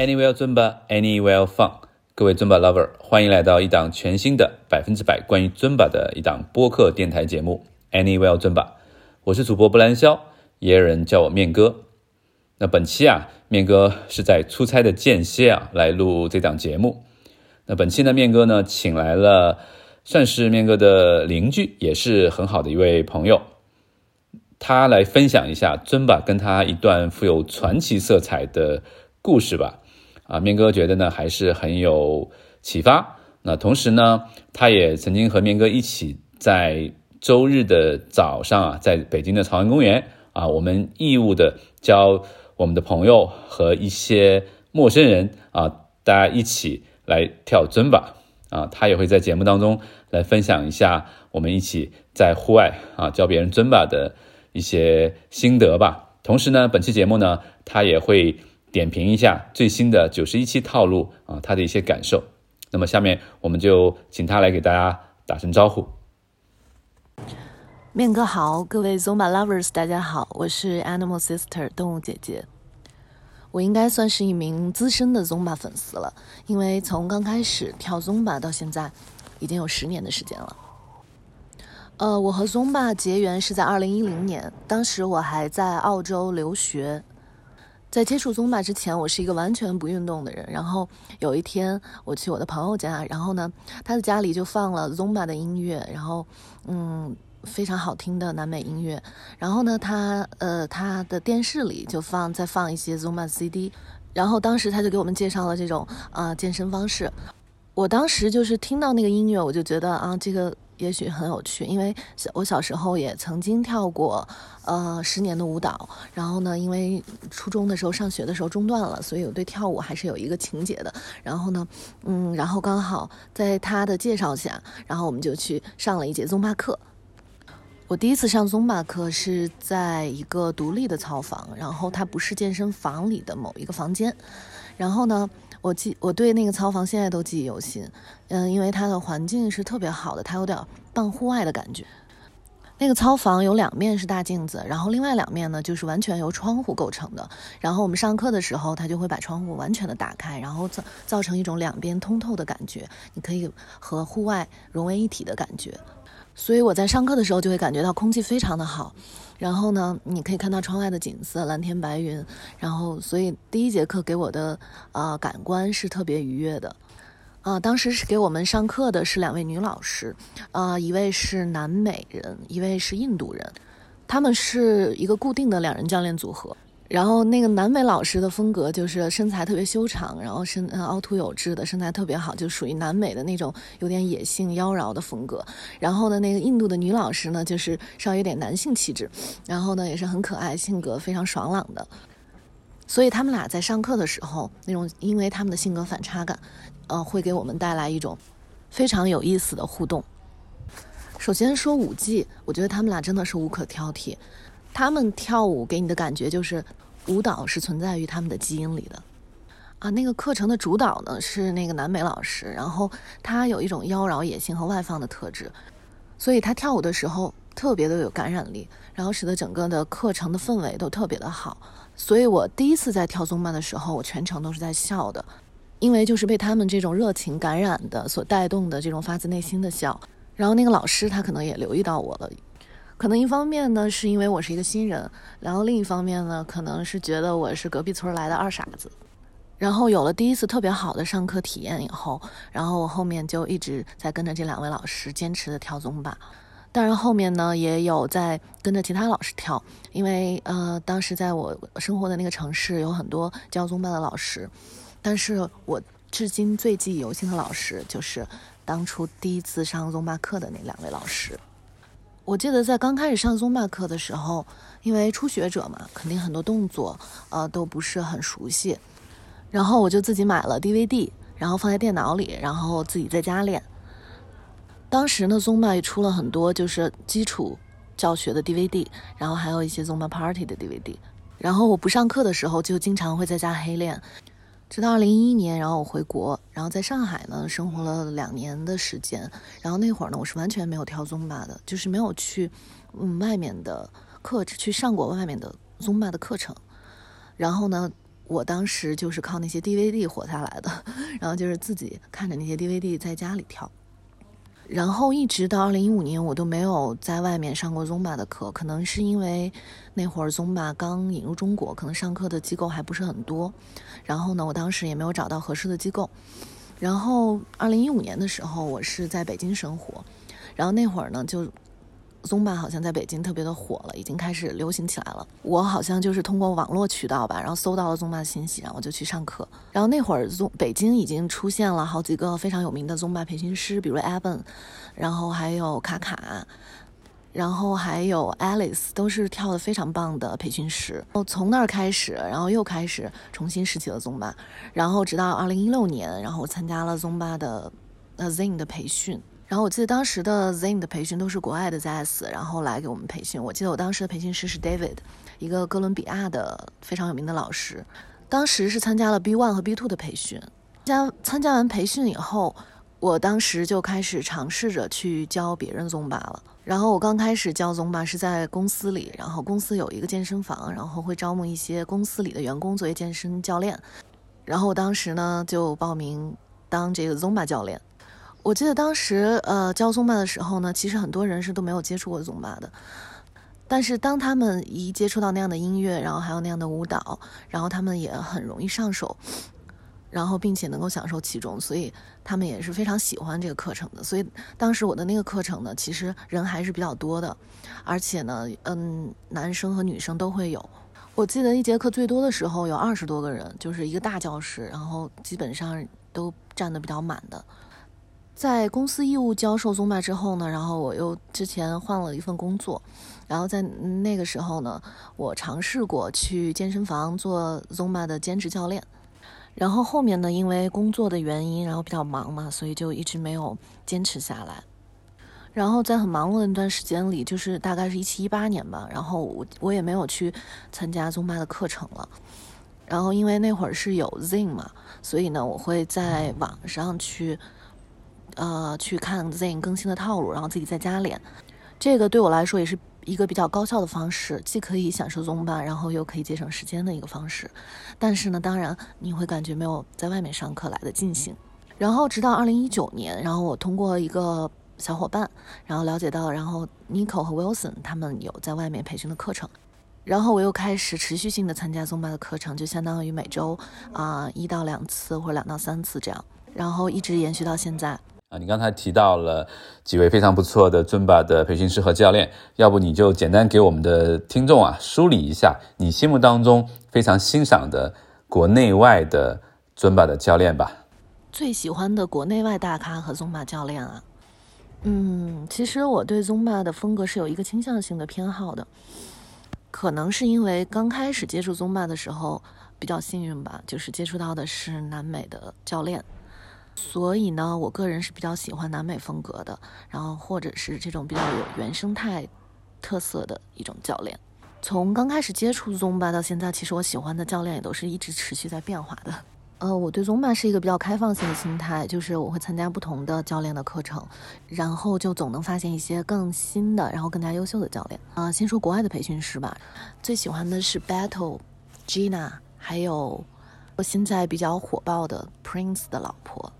Anywhere Zumba, Anywhere Fun，各位尊巴 lover，欢迎来到一档全新的百分之百关于尊巴的一档播客电台节目 Anywhere Zumba。我是主播布兰肖，也有人叫我面哥。那本期啊，面哥是在出差的间歇啊来录这档节目。那本期呢，面哥呢请来了算是面哥的邻居，也是很好的一位朋友，他来分享一下 Zumba 跟他一段富有传奇色彩的故事吧。啊，面哥觉得呢还是很有启发。那同时呢，他也曾经和面哥一起在周日的早上啊，在北京的朝阳公园啊，我们义务的教我们的朋友和一些陌生人啊，大家一起来跳尊吧。啊，他也会在节目当中来分享一下我们一起在户外啊教别人尊吧的一些心得吧。同时呢，本期节目呢，他也会。点评一下最新的九十一期套路啊，他的一些感受。那么下面我们就请他来给大家打声招呼。面哥好，各位 Zumba lovers，大家好，我是 Animal Sister 动物姐姐。我应该算是一名资深的 Zumba 粉丝了，因为从刚开始跳 Zumba 到现在，已经有十年的时间了。呃，我和 Zumba 结缘是在二零一零年，当时我还在澳洲留学。在接触 Zumba 之前，我是一个完全不运动的人。然后有一天，我去我的朋友家，然后呢，他的家里就放了 Zumba 的音乐，然后嗯，非常好听的南美音乐。然后呢，他呃，他的电视里就放在放一些 Zumba CD。然后当时他就给我们介绍了这种啊健身方式。我当时就是听到那个音乐，我就觉得啊，这个。也许很有趣，因为小我小时候也曾经跳过，呃，十年的舞蹈。然后呢，因为初中的时候上学的时候中断了，所以我对跳舞还是有一个情节的。然后呢，嗯，然后刚好在他的介绍下，然后我们就去上了一节宗巴课。我第一次上宗巴课是在一个独立的操房，然后它不是健身房里的某一个房间。然后呢？我记我对那个操房现在都记忆犹新，嗯，因为它的环境是特别好的，它有点半户外的感觉。那个操房有两面是大镜子，然后另外两面呢就是完全由窗户构成的。然后我们上课的时候，他就会把窗户完全的打开，然后造造成一种两边通透的感觉，你可以和户外融为一体的感觉。所以我在上课的时候就会感觉到空气非常的好。然后呢，你可以看到窗外的景色，蓝天白云。然后，所以第一节课给我的啊感官是特别愉悦的，啊，当时是给我们上课的是两位女老师，啊，一位是南美人，一位是印度人，他们是一个固定的两人教练组合。然后那个南美老师的风格就是身材特别修长，然后身凹凸有致的身材特别好，就属于南美的那种有点野性妖娆的风格。然后呢，那个印度的女老师呢，就是稍微有点男性气质，然后呢也是很可爱，性格非常爽朗的。所以他们俩在上课的时候，那种因为他们的性格反差感，呃，会给我们带来一种非常有意思的互动。首先说舞技，我觉得他们俩真的是无可挑剔。他们跳舞给你的感觉就是，舞蹈是存在于他们的基因里的，啊，那个课程的主导呢是那个南美老师，然后他有一种妖娆野性和外放的特质，所以他跳舞的时候特别的有感染力，然后使得整个的课程的氛围都特别的好。所以我第一次在跳宗巴的时候，我全程都是在笑的，因为就是被他们这种热情感染的所带动的这种发自内心的笑。然后那个老师他可能也留意到我了。可能一方面呢，是因为我是一个新人，然后另一方面呢，可能是觉得我是隔壁村来的二傻子。然后有了第一次特别好的上课体验以后，然后我后面就一直在跟着这两位老师坚持的跳宗吧。当然后面呢，也有在跟着其他老师跳，因为呃，当时在我生活的那个城市有很多教宗吧的老师，但是我至今最记忆犹新的老师就是当初第一次上宗吧课的那两位老师。我记得在刚开始上宗巴课的时候，因为初学者嘛，肯定很多动作呃都不是很熟悉，然后我就自己买了 DVD，然后放在电脑里，然后自己在家练。当时呢，宗巴也出了很多就是基础教学的 DVD，然后还有一些宗巴 Party 的 DVD，然后我不上课的时候就经常会在家黑练。直到二零一一年，然后我回国，然后在上海呢生活了两年的时间。然后那会儿呢，我是完全没有跳宗巴的，就是没有去嗯外面的课去上过外面的宗巴的课程。然后呢，我当时就是靠那些 DVD 活下来的，然后就是自己看着那些 DVD 在家里跳。然后一直到二零一五年，我都没有在外面上过 Zumba 的课，可能是因为那会儿 Zumba 刚引入中国，可能上课的机构还不是很多。然后呢，我当时也没有找到合适的机构。然后二零一五年的时候，我是在北京生活，然后那会儿呢就。宗吧好像在北京特别的火了，已经开始流行起来了。我好像就是通过网络渠道吧，然后搜到了宗吧的信息，然后我就去上课。然后那会儿宗北京已经出现了好几个非常有名的宗吧培训师，比如 Evan，然后还有卡卡，然后还有 Alice，都是跳的非常棒的培训师。从那儿开始，然后又开始重新拾起了宗吧，然后直到二零一六年，然后我参加了宗吧的呃 Zing 的培训。然后我记得当时的 Zen 的培训都是国外的 ZS，然后来给我们培训。我记得我当时的培训师是 David，一个哥伦比亚的非常有名的老师。当时是参加了 B One 和 B Two 的培训。加参加完培训以后，我当时就开始尝试着去教别人 Zumba 了。然后我刚开始教 Zumba 是在公司里，然后公司有一个健身房，然后会招募一些公司里的员工作为健身教练。然后我当时呢就报名当这个 Zumba 教练。我记得当时，呃，教宗巴的时候呢，其实很多人是都没有接触过宗巴的。但是当他们一接触到那样的音乐，然后还有那样的舞蹈，然后他们也很容易上手，然后并且能够享受其中，所以他们也是非常喜欢这个课程的。所以当时我的那个课程呢，其实人还是比较多的，而且呢，嗯，男生和女生都会有。我记得一节课最多的时候有二十多个人，就是一个大教室，然后基本上都站得比较满的。在公司义务教授宗巴之后呢，然后我又之前换了一份工作，然后在那个时候呢，我尝试过去健身房做宗巴的兼职教练，然后后面呢，因为工作的原因，然后比较忙嘛，所以就一直没有坚持下来。然后在很忙碌的那段时间里，就是大概是一七一八年吧，然后我我也没有去参加宗巴的课程了。然后因为那会儿是有 ZIN 嘛，所以呢，我会在网上去。呃，去看 Zen 更新的套路，然后自己在家练，这个对我来说也是一个比较高效的方式，既可以享受宗巴，然后又可以节省时间的一个方式。但是呢，当然你会感觉没有在外面上课来的尽兴。然后直到二零一九年，然后我通过一个小伙伴，然后了解到，然后 Nico 和 Wilson 他们有在外面培训的课程，然后我又开始持续性的参加宗巴的课程，就相当于每周啊一到两次或者两到三次这样，然后一直延续到现在。啊，你刚才提到了几位非常不错的尊巴的培训师和教练，要不你就简单给我们的听众啊梳理一下你心目当中非常欣赏的国内外的尊巴的教练吧？最喜欢的国内外大咖和宗巴教练啊，嗯，其实我对宗巴的风格是有一个倾向性的偏好的，可能是因为刚开始接触宗巴的时候比较幸运吧，就是接触到的是南美的教练。所以呢，我个人是比较喜欢南美风格的，然后或者是这种比较有原生态特色的一种教练。从刚开始接触宗巴到现在，其实我喜欢的教练也都是一直持续在变化的。呃，我对宗巴是一个比较开放性的心态，就是我会参加不同的教练的课程，然后就总能发现一些更新的，然后更加优秀的教练。啊，先说国外的培训师吧，最喜欢的是 Battle、Gina，还有现在比较火爆的 Prince 的老婆。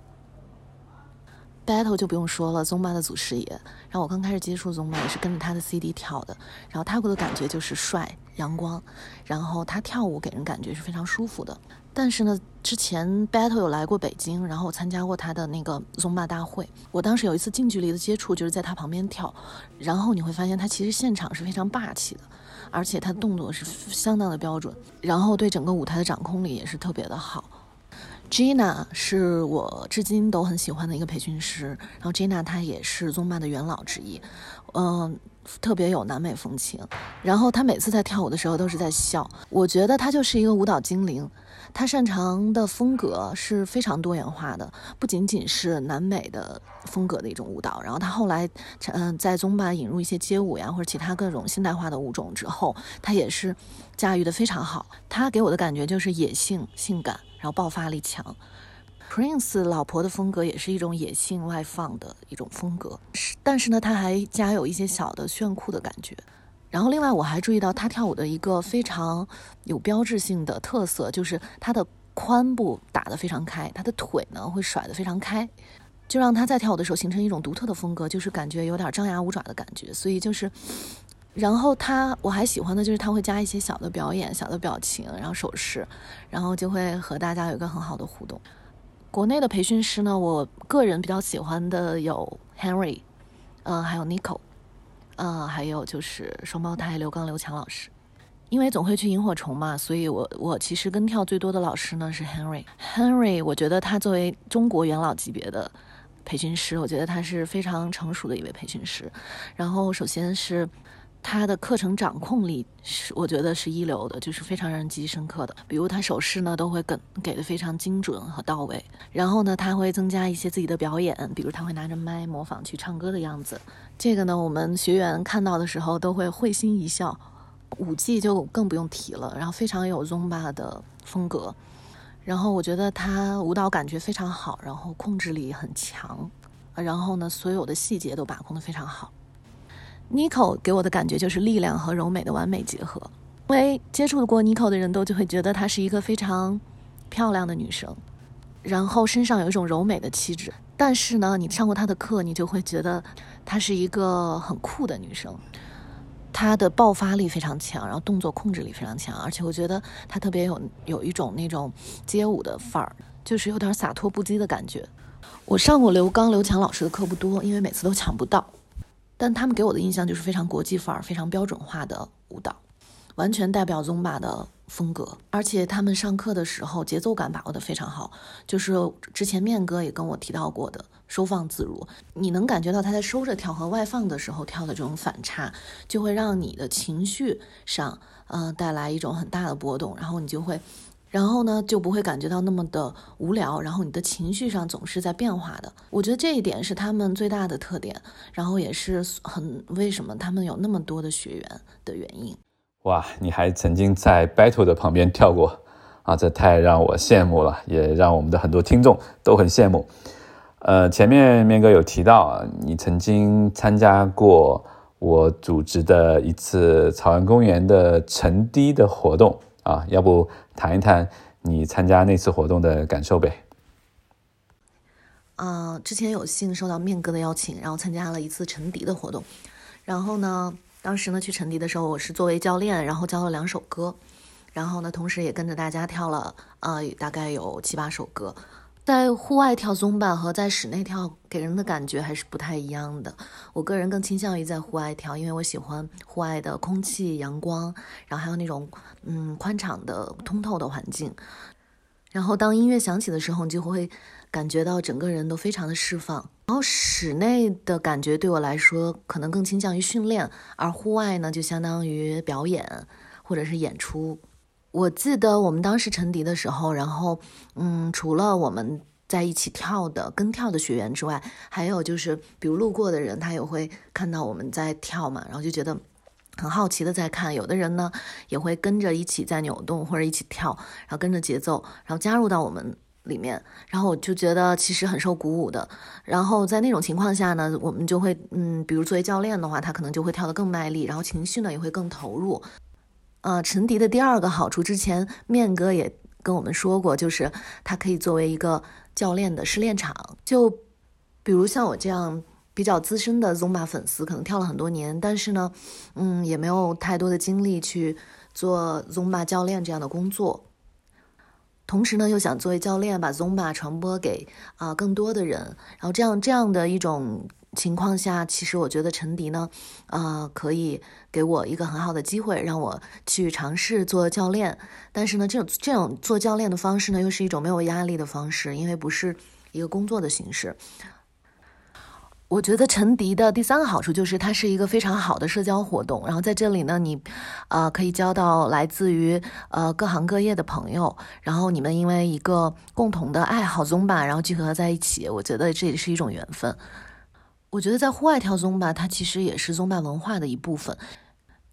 Battle 就不用说了，宗巴的祖师爷。然后我刚开始接触宗巴也是跟着他的 CD 跳的。然后他给我的感觉就是帅、阳光，然后他跳舞给人感觉是非常舒服的。但是呢，之前 Battle 有来过北京，然后我参加过他的那个宗巴大会。我当时有一次近距离的接触，就是在他旁边跳。然后你会发现他其实现场是非常霸气的，而且他动作是相当的标准，然后对整个舞台的掌控力也是特别的好。Gina 是我至今都很喜欢的一个培训师，然后 Gina 她也是宗巴的元老之一，嗯，特别有南美风情。然后她每次在跳舞的时候都是在笑，我觉得她就是一个舞蹈精灵。她擅长的风格是非常多元化的，不仅仅是南美的风格的一种舞蹈。然后她后来，嗯，在宗巴引入一些街舞呀或者其他各种现代化的舞种之后，她也是驾驭的非常好。她给我的感觉就是野性、性感。然后爆发力强，Prince 老婆的风格也是一种野性外放的一种风格，是但是呢，他还加有一些小的炫酷的感觉。然后另外我还注意到他跳舞的一个非常有标志性的特色，就是他的髋部打得非常开，他的腿呢会甩得非常开，就让他在跳舞的时候形成一种独特的风格，就是感觉有点张牙舞爪的感觉。所以就是，然后他我还喜欢的就是他会加一些小的表演、小的表情，然后手势，然后就会和大家有一个很好的互动。国内的培训师呢，我个人比较喜欢的有 Henry，呃，还有 Nico。呃，还有就是双胞胎刘刚、刘强老师，因为总会去萤火虫嘛，所以我我其实跟跳最多的老师呢是 Henry。Henry，我觉得他作为中国元老级别的培训师，我觉得他是非常成熟的一位培训师。然后首先是。他的课程掌控力是，我觉得是一流的，就是非常让人记忆深刻的。比如他手势呢，都会给给的非常精准和到位。然后呢，他会增加一些自己的表演，比如他会拿着麦模仿去唱歌的样子。这个呢，我们学员看到的时候都会会心一笑。舞技就更不用提了，然后非常有 Zumba 的风格。然后我觉得他舞蹈感觉非常好，然后控制力很强。然后呢，所有的细节都把控的非常好。Nico 给我的感觉就是力量和柔美的完美结合，因为接触过 Nico 的人都就会觉得她是一个非常漂亮的女生，然后身上有一种柔美的气质。但是呢，你上过她的课，你就会觉得她是一个很酷的女生，她的爆发力非常强，然后动作控制力非常强，而且我觉得她特别有有一种那种街舞的范儿，就是有点洒脱不羁的感觉。我上过刘刚、刘强老师的课不多，因为每次都抢不到。但他们给我的印象就是非常国际范儿、非常标准化的舞蹈，完全代表 Zumba 的风格。而且他们上课的时候节奏感把握的非常好，就是之前面哥也跟我提到过的收放自如，你能感觉到他在收着跳和外放的时候跳的这种反差，就会让你的情绪上，呃，带来一种很大的波动，然后你就会。然后呢，就不会感觉到那么的无聊，然后你的情绪上总是在变化的。我觉得这一点是他们最大的特点，然后也是很为什么他们有那么多的学员的原因。哇，你还曾经在 battle 的旁边跳过啊，这太让我羡慕了，也让我们的很多听众都很羡慕。呃，前面面哥有提到，你曾经参加过我组织的一次草原公园的沉低的活动啊，要不？谈一谈你参加那次活动的感受呗。啊，之前有幸受到面哥的邀请，然后参加了一次陈迪的活动。然后呢，当时呢去陈迪的时候，我是作为教练，然后教了两首歌，然后呢，同时也跟着大家跳了呃大概有七八首歌。在户外跳松板和在室内跳给人的感觉还是不太一样的。我个人更倾向于在户外跳，因为我喜欢户外的空气、阳光，然后还有那种嗯宽敞的、通透的环境。然后当音乐响起的时候，你就会感觉到整个人都非常的释放。然后室内的感觉对我来说可能更倾向于训练，而户外呢就相当于表演或者是演出。我记得我们当时沉笛的时候，然后，嗯，除了我们在一起跳的跟跳的学员之外，还有就是，比如路过的人，他也会看到我们在跳嘛，然后就觉得很好奇的在看。有的人呢，也会跟着一起在扭动或者一起跳，然后跟着节奏，然后加入到我们里面。然后我就觉得其实很受鼓舞的。然后在那种情况下呢，我们就会，嗯，比如作为教练的话，他可能就会跳得更卖力，然后情绪呢也会更投入。呃，沉笛的第二个好处，之前面哥也跟我们说过，就是它可以作为一个教练的试炼场。就比如像我这样比较资深的 Zumba 粉丝，可能跳了很多年，但是呢，嗯，也没有太多的精力去做 Zumba 教练这样的工作。同时呢，又想作为教练把 Zumba 传播给啊更多的人，然后这样这样的一种。情况下，其实我觉得陈迪呢，呃，可以给我一个很好的机会，让我去尝试做教练。但是呢，这种这种做教练的方式呢，又是一种没有压力的方式，因为不是一个工作的形式。我觉得陈迪的第三个好处就是它是一个非常好的社交活动。然后在这里呢，你，呃，可以交到来自于呃各行各业的朋友。然后你们因为一个共同的爱好 Zumba，然后聚合在一起，我觉得这也是一种缘分。我觉得在户外跳 Zumba，它其实也是 Zumba 文化的一部分。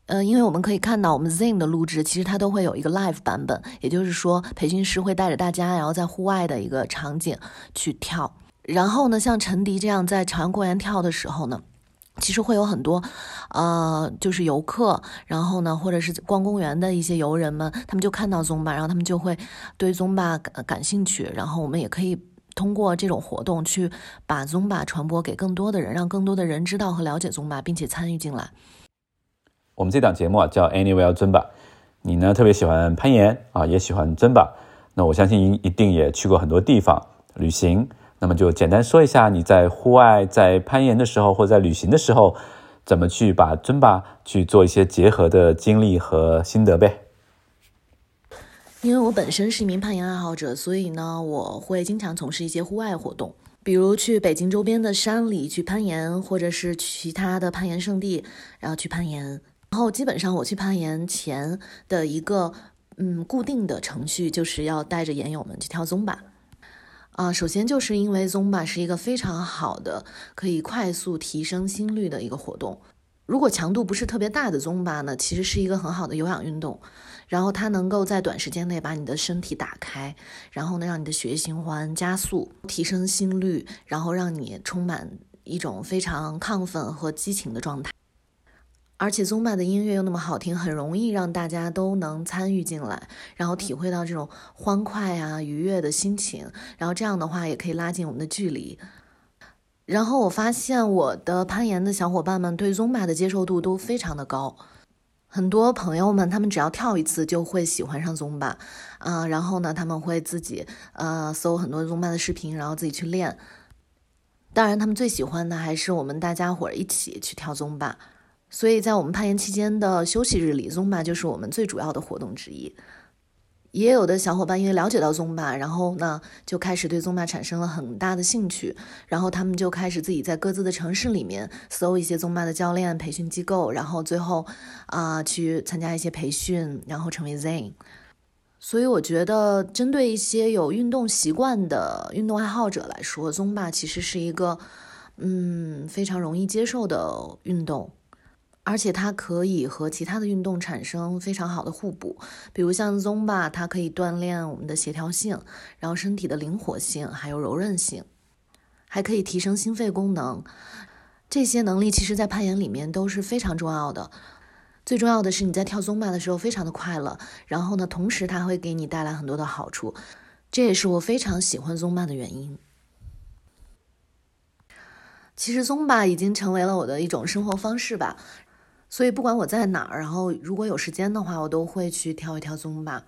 呃，因为我们可以看到，我们 Zin 的录制其实它都会有一个 live 版本，也就是说，培训师会带着大家，然后在户外的一个场景去跳。然后呢，像陈迪这样在朝阳公园跳的时候呢，其实会有很多，呃，就是游客，然后呢，或者是逛公园的一些游人们，他们就看到 Zumba，然后他们就会对 Zumba 感感兴趣，然后我们也可以通过这种活动去把尊巴传播给更多的人，让更多的人知道和了解尊巴并且参与进来。我们这档节目啊叫 Anywhere 尊巴你呢特别喜欢攀岩啊，也喜欢尊巴那我相信一定也去过很多地方旅行。那么就简单说一下你在户外在攀岩的时候或者在旅行的时候，怎么去把尊巴去做一些结合的经历和心得呗。因为我本身是一名攀岩爱好者，所以呢，我会经常从事一些户外活动，比如去北京周边的山里去攀岩，或者是其他的攀岩圣地，然后去攀岩。然后基本上我去攀岩前的一个嗯固定的程序，就是要带着岩友们去跳宗巴。啊，首先就是因为 Zumba 是一个非常好的可以快速提升心率的一个活动。如果强度不是特别大的 Zumba 呢，其实是一个很好的有氧运动。然后它能够在短时间内把你的身体打开，然后呢让你的血液循环加速，提升心率，然后让你充满一种非常亢奋和激情的状态。而且宗巴的音乐又那么好听，很容易让大家都能参与进来，然后体会到这种欢快啊、愉悦的心情。然后这样的话也可以拉近我们的距离。然后我发现我的攀岩的小伙伴们对宗巴的接受度都非常的高，很多朋友们他们只要跳一次就会喜欢上宗巴，啊，然后呢他们会自己呃搜很多宗巴的视频，然后自己去练。当然他们最喜欢的还是我们大家伙一起去跳宗巴。所以在我们攀岩期间的休息日里宗巴就是我们最主要的活动之一。也有的小伙伴因为了解到 Zumba，然后呢就开始对 Zumba 产生了很大的兴趣，然后他们就开始自己在各自的城市里面搜一些 Zumba 的教练培训机构，然后最后啊去参加一些培训，然后成为 Zen。所以我觉得，针对一些有运动习惯的运动爱好者来说，Zumba 其实是一个嗯非常容易接受的运动。而且它可以和其他的运动产生非常好的互补，比如像 Zumba，它可以锻炼我们的协调性，然后身体的灵活性，还有柔韧性，还可以提升心肺功能。这些能力其实，在攀岩里面都是非常重要的。最重要的是，你在跳纵霸的时候非常的快乐，然后呢，同时它会给你带来很多的好处。这也是我非常喜欢 Zumba 的原因。其实 Zumba 已经成为了我的一种生活方式吧。所以不管我在哪儿，然后如果有时间的话，我都会去跳一跳宗巴。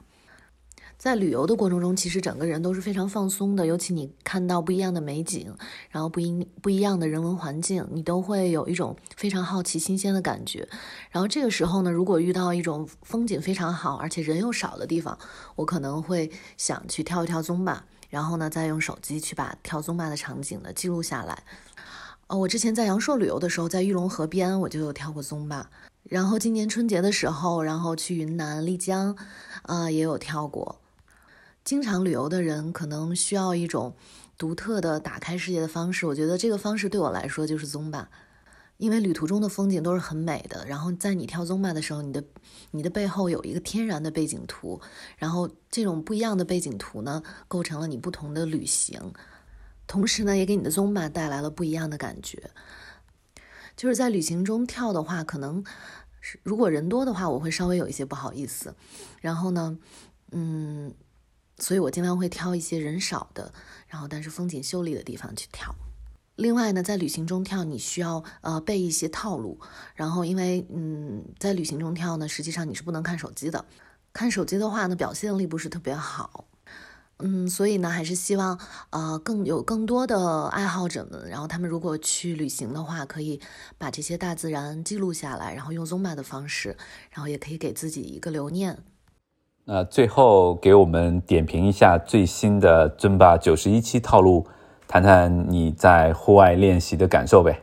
在旅游的过程中，其实整个人都是非常放松的，尤其你看到不一样的美景，然后不一不一样的人文环境，你都会有一种非常好奇、新鲜的感觉。然后这个时候呢，如果遇到一种风景非常好，而且人又少的地方，我可能会想去跳一跳宗巴，然后呢，再用手机去把跳宗巴的场景呢记录下来。哦，我之前在阳朔旅游的时候，在玉龙河边，我就有跳过宗巴。然后今年春节的时候，然后去云南丽江，啊，也有跳过。经常旅游的人可能需要一种独特的打开世界的方式，我觉得这个方式对我来说就是宗巴，因为旅途中的风景都是很美的。然后在你跳宗巴的时候，你的你的背后有一个天然的背景图，然后这种不一样的背景图呢，构成了你不同的旅行。同时呢，也给你的宗巴带来了不一样的感觉。就是在旅行中跳的话，可能是如果人多的话，我会稍微有一些不好意思。然后呢，嗯，所以我尽量会挑一些人少的，然后但是风景秀丽的地方去跳。另外呢，在旅行中跳，你需要呃备一些套路。然后因为嗯，在旅行中跳呢，实际上你是不能看手机的。看手机的话呢，表现力不是特别好。嗯，所以呢，还是希望呃更有更多的爱好者们，然后他们如果去旅行的话，可以把这些大自然记录下来，然后用 Zumba 的方式，然后也可以给自己一个留念。那最后给我们点评一下最新的 Zumba 九十一期套路，谈谈你在户外练习的感受呗。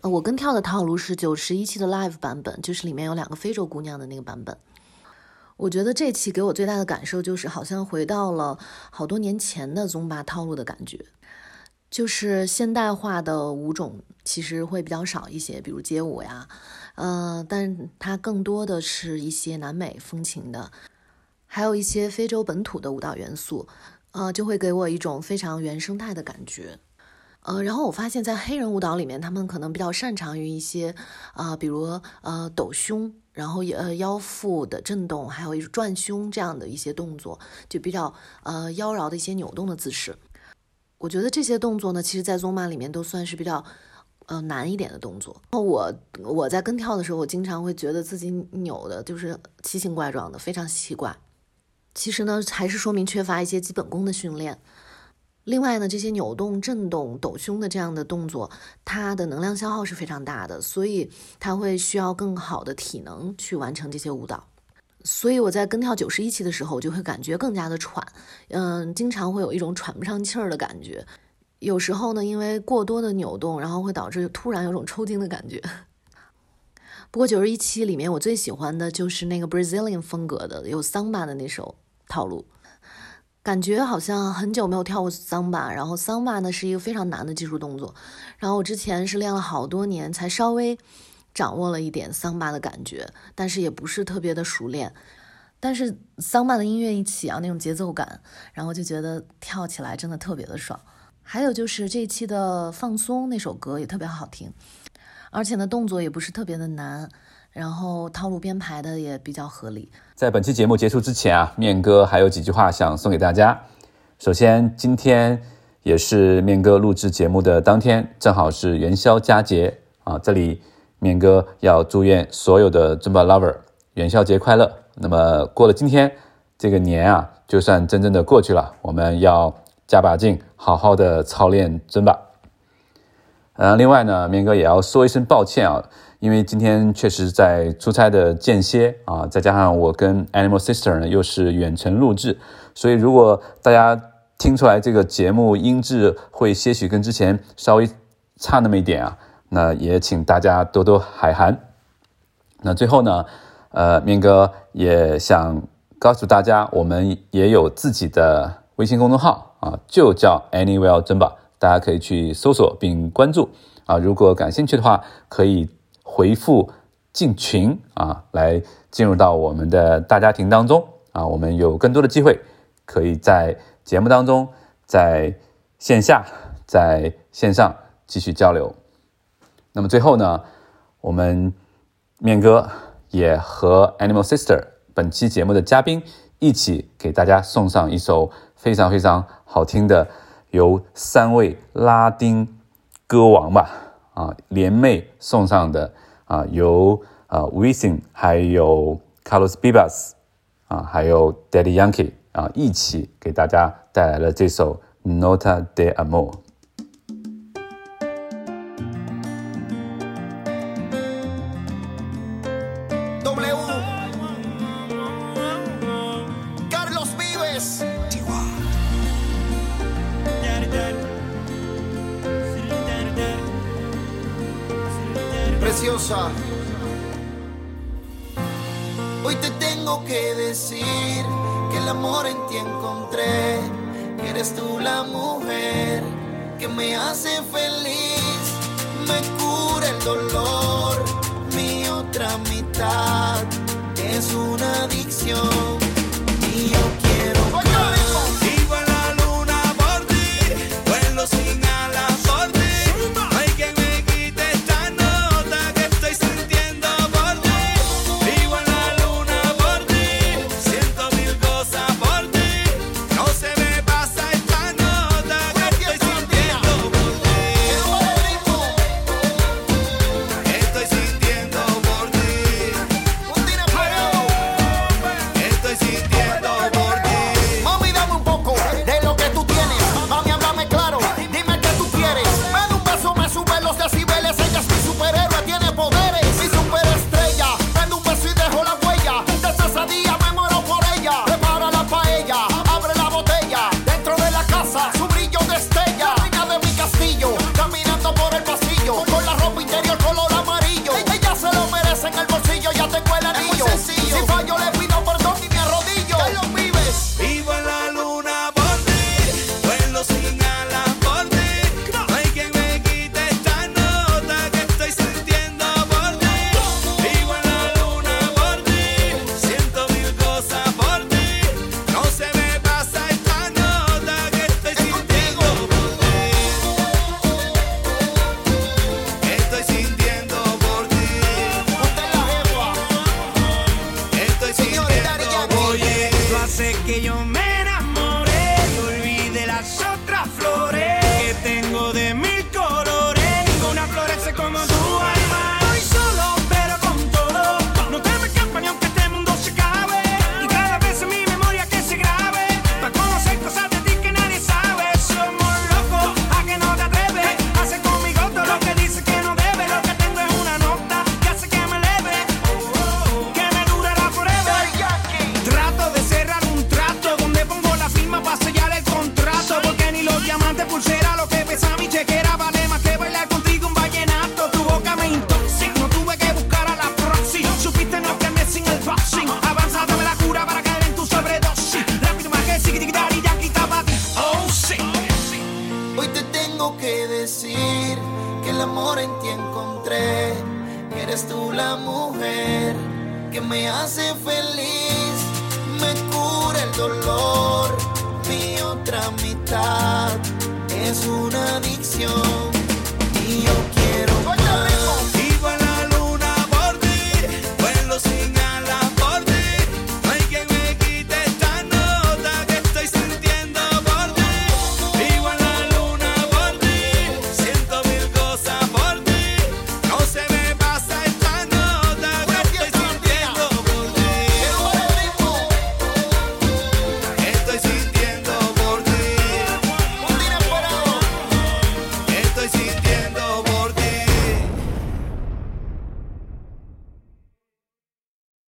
呃，我跟跳的套路是九十一期的 Live 版本，就是里面有两个非洲姑娘的那个版本。我觉得这期给我最大的感受就是，好像回到了好多年前的宗巴套路的感觉，就是现代化的舞种其实会比较少一些，比如街舞呀，呃，但它更多的是一些南美风情的，还有一些非洲本土的舞蹈元素，呃，就会给我一种非常原生态的感觉。呃，然后我发现，在黑人舞蹈里面，他们可能比较擅长于一些啊，比如呃抖胸，然后呃腰腹的震动，还有一转胸这样的一些动作，就比较呃妖娆的一些扭动的姿势。我觉得这些动作呢，其实在宗马里面都算是比较呃难一点的动作。我我在跟跳的时候，我经常会觉得自己扭的就是奇形怪状的，非常奇怪。其实呢，还是说明缺乏一些基本功的训练。另外呢，这些扭动、震动、抖胸的这样的动作，它的能量消耗是非常大的，所以它会需要更好的体能去完成这些舞蹈。所以我在跟跳九十一期的时候，我就会感觉更加的喘，嗯，经常会有一种喘不上气儿的感觉。有时候呢，因为过多的扭动，然后会导致突然有种抽筋的感觉。不过九十一期里面，我最喜欢的就是那个 Brazilian 风格的，有桑巴的那首套路。感觉好像很久没有跳过桑巴，然后桑巴呢是一个非常难的技术动作，然后我之前是练了好多年才稍微掌握了一点桑巴的感觉，但是也不是特别的熟练。但是桑巴的音乐一起啊，那种节奏感，然后就觉得跳起来真的特别的爽。还有就是这一期的放松那首歌也特别好听，而且呢动作也不是特别的难。然后套路编排的也比较合理。在本期节目结束之前啊，面哥还有几句话想送给大家。首先，今天也是面哥录制节目的当天，正好是元宵佳节啊，这里面哥要祝愿所有的尊巴 lover 元宵节快乐。那么过了今天，这个年啊，就算真正的过去了，我们要加把劲，好好的操练尊巴。呃，另外呢，面哥也要说一声抱歉啊。因为今天确实在出差的间歇啊，再加上我跟 Animal Sister 呢又是远程录制，所以如果大家听出来这个节目音质会些许跟之前稍微差那么一点啊，那也请大家多多海涵。那最后呢，呃，面哥也想告诉大家，我们也有自己的微信公众号啊，就叫 Anywell 珍宝，大家可以去搜索并关注啊。如果感兴趣的话，可以。回复进群啊，来进入到我们的大家庭当中啊，我们有更多的机会可以在节目当中，在线下，在线上继续交流。那么最后呢，我们面哥也和 Animal Sister 本期节目的嘉宾一起给大家送上一首非常非常好听的，由三位拉丁歌王吧啊联袂送上的。啊，由啊 Wisin 还有 Carlos Bibas 啊，还有 Daddy Yankee 啊，一起给大家带来了这首 Nota de Amor。Feliz, me cura el dolor, mi otra mitad es una adicción. Y yo quiero Dime amor en ti encontré. Eres tú la mujer que me hace feliz, me cura el dolor. Mi otra mitad es una adicción.